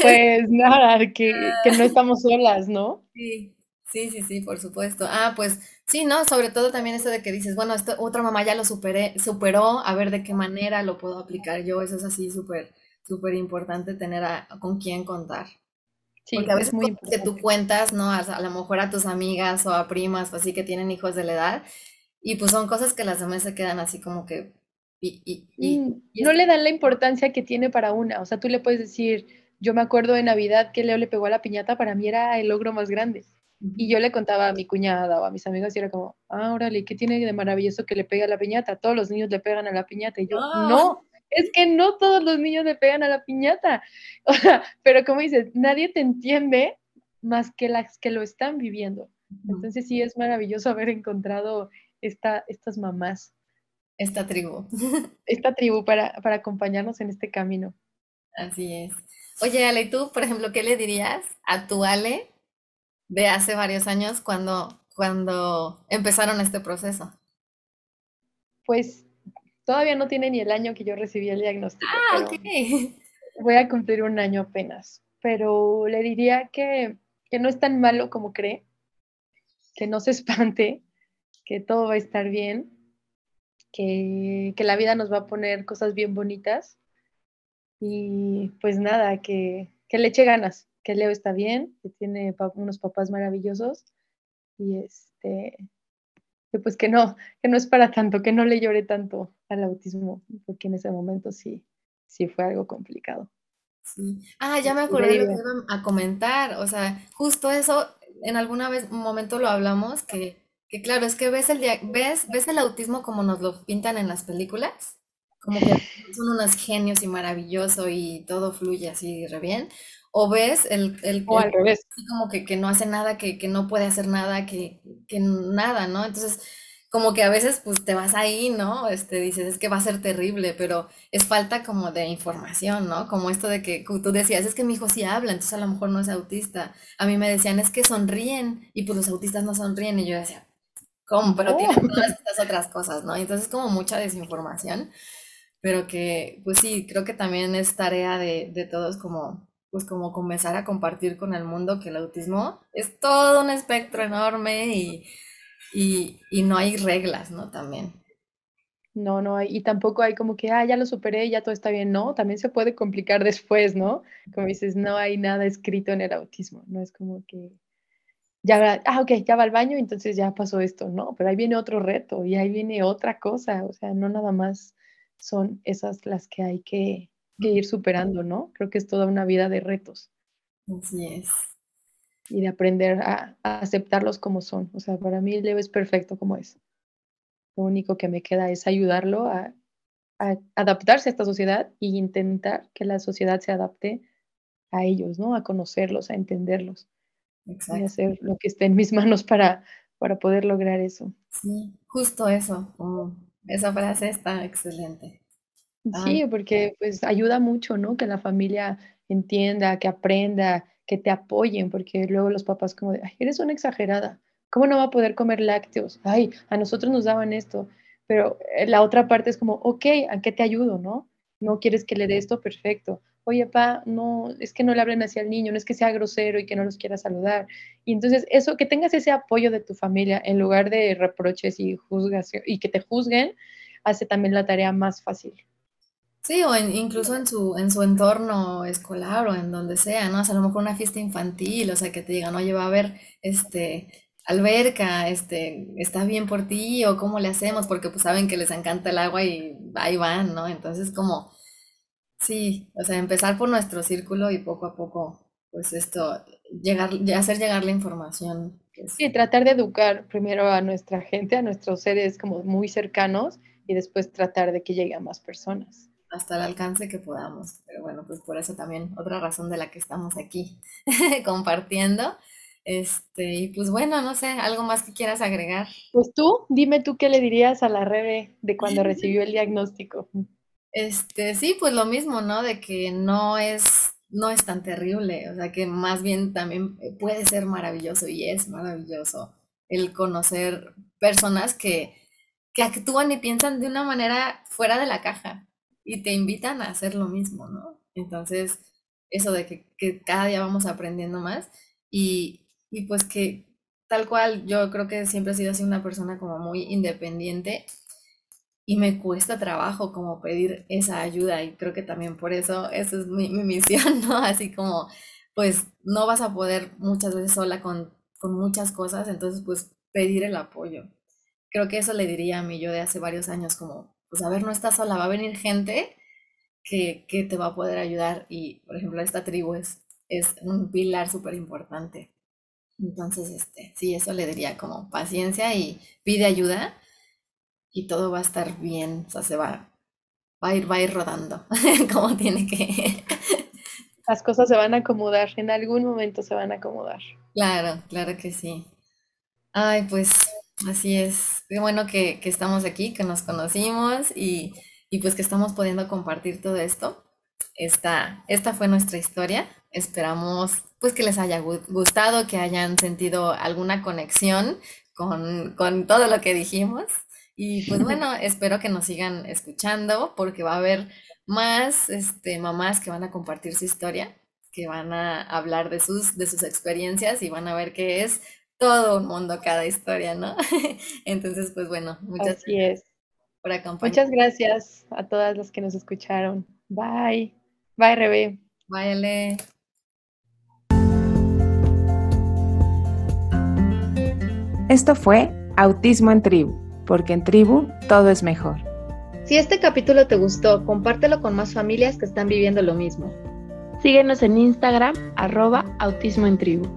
pues nada, que, que no estamos solas, ¿no? Sí, sí, sí, sí, por supuesto. Ah, pues sí, ¿no? Sobre todo también eso de que dices, bueno, esto, otra mamá ya lo superé, superó, a ver de qué manera lo puedo aplicar yo, eso es así súper, súper importante tener a, con quién contar. Sí, Porque a veces muy que tú cuentas, ¿no? A, lo mejor a tus amigas o a primas o así que tienen hijos de la edad, y pues son cosas que las demás se quedan así como que... Y, mm, no le dan la importancia que tiene para una, o sea, tú le puedes decir, yo me acuerdo de Navidad que Leo le pegó a la piñata, para mí era el logro más grande. Y yo le contaba a mi cuñada o a mis amigos y era como, ah, órale, ¿qué tiene de maravilloso que le pega a la piñata? Todos los niños le pegan a la piñata. Y yo, ¡Ah! no, es que no todos los niños le pegan a la piñata. [laughs] pero como dices, nadie te entiende más que las que lo están viviendo. Entonces sí es maravilloso haber encontrado esta, estas mamás. Esta tribu. [laughs] Esta tribu para, para acompañarnos en este camino. Así es. Oye, Ale, ¿tú, por ejemplo, qué le dirías a tu Ale de hace varios años cuando, cuando empezaron este proceso? Pues Todavía no tiene ni el año que yo recibí el diagnóstico. Ah, ok. Voy a cumplir un año apenas, pero le diría que, que no es tan malo como cree, que no se [laughs] espante, que todo va a estar bien, que, que la vida nos va a poner cosas bien bonitas y pues nada, que, que le eche ganas, que Leo está bien, que tiene unos papás maravillosos y este que pues que no, que no es para tanto, que no le llore tanto al autismo, porque en ese momento sí, sí fue algo complicado. Sí. Ah, ya me acordé de lo que iban a comentar, o sea, justo eso, en alguna vez, momento lo hablamos, que, que claro, es que ves el, ves, ves el autismo como nos lo pintan en las películas, como que son unos genios y maravilloso y todo fluye así re bien, o ves el, el, o al revés. como que, que, no hace nada, que, que no puede hacer nada, que, que, nada, ¿no? Entonces, como que a veces pues te vas ahí, ¿no? Este, dices, es que va a ser terrible, pero es falta como de información, ¿no? Como esto de que tú decías, es que mi hijo sí habla, entonces a lo mejor no es autista. A mí me decían, es que sonríen, y pues los autistas no sonríen, y yo decía, ¿cómo? Pero tienen oh. todas estas otras cosas, ¿no? Entonces como mucha desinformación, pero que pues sí, creo que también es tarea de, de todos como pues como comenzar a compartir con el mundo que el autismo es todo un espectro enorme y y, no hay reglas, ¿no? También. No, no hay, y tampoco hay como que, ah, ya lo superé, ya todo está bien, no, también se puede complicar después, ¿no? Como dices, no hay nada escrito en el autismo, no es como que, ya, ah, ok, ya va al baño, entonces ya pasó esto, no, pero ahí viene otro reto y ahí viene otra cosa, o sea, no nada más son esas las que hay que, que ir superando, ¿no? Creo que es toda una vida de retos. Así es y de aprender a, aceptarlos como son. O sea, para mí Leo es perfecto como es. Lo único que me queda es ayudarlo a, adaptarse a esta sociedad e intentar que la sociedad se adapte a ellos, ¿no? A conocerlos, a entenderlos. Y hacer lo que esté en mis manos para, para poder lograr eso. Sí, justo eso. esa frase está excelente. Sí, porque pues ayuda mucho, ¿no? Que la familia entienda, que aprenda, que te apoyen, porque luego los papás como de, ay, eres una exagerada, ¿cómo no va a poder comer lácteos? Ay, a nosotros nos daban esto, pero eh, la otra parte es como, ok, ¿a qué te ayudo, no? ¿No quieres que le dé esto? Perfecto. Oye, pa, no, es que no le hablen así al niño, no es que sea grosero y que no los quiera saludar. Y entonces eso, que tengas ese apoyo de tu familia en lugar de reproches y juzgas y que te juzguen, hace también la tarea más fácil. Sí, o incluso en su, en su entorno escolar o en donde sea, ¿no? O sea, a lo mejor una fiesta infantil, o sea, que te digan, oye, va a haber, este, alberca, este, está bien por ti, o cómo le hacemos, porque pues saben que les encanta el agua y ahí van, ¿no? Entonces, como, sí, o sea, empezar por nuestro círculo y poco a poco, pues esto, llegar, hacer llegar la información. Sí, tratar de educar primero a nuestra gente, a nuestros seres como muy cercanos, y después tratar de que llegue a más personas hasta el alcance que podamos. Pero bueno, pues por eso también otra razón de la que estamos aquí [laughs] compartiendo. Este, y pues bueno, no sé, algo más que quieras agregar. Pues tú, dime tú qué le dirías a la Rebe de cuando recibió el diagnóstico. Este, sí, pues lo mismo, ¿no? De que no es, no es tan terrible, o sea que más bien también puede ser maravilloso y es maravilloso el conocer personas que, que actúan y piensan de una manera fuera de la caja y te invitan a hacer lo mismo, ¿no? Entonces, eso de que, cada día vamos aprendiendo más y, y, pues que tal cual yo creo que siempre he sido así una persona como muy independiente y me cuesta trabajo como pedir esa ayuda y creo que también por eso eso es mi, mi misión, [laughs] ¿no? Así como pues no vas a poder muchas veces sola con, con muchas cosas, entonces pues pedir el apoyo. Creo que eso le diría a mí yo de hace varios años como pues a ver, no estás sola, va a venir gente que, te va a poder ayudar y, por ejemplo, esta tribu es, es un pilar súper importante. Entonces, este, sí, eso le diría como paciencia y pide ayuda y todo va a estar bien, o sea, se va, va a ir, va a ir rodando [laughs] como tiene que. Las cosas se van a acomodar, en algún momento se van a acomodar. Claro, claro que sí. Ay, pues Así es. Qué bueno que, estamos aquí, que nos conocimos y, pues que estamos pudiendo compartir todo esto. Esta, esta fue nuestra historia. Esperamos pues que les haya gustado, que hayan sentido alguna conexión con, todo lo que dijimos. Y pues [laughs] bueno, espero que nos sigan escuchando porque va a haber más este, mamás que van a compartir su historia, que van a hablar de sus, de sus experiencias y van a ver qué es todo un mundo cada historia, ¿no? [laughs] Entonces, pues bueno, muchas gracias por acompañarnos. Muchas gracias a todas las que nos escucharon. Bye. Bye, Rebe. Bye, Ale. Esto fue Autismo en Tribu, porque en Tribu todo es mejor. Si este capítulo te gustó, compártelo con más familias que están viviendo lo mismo. Síguenos en Instagram, arroba Autismo en Tribu.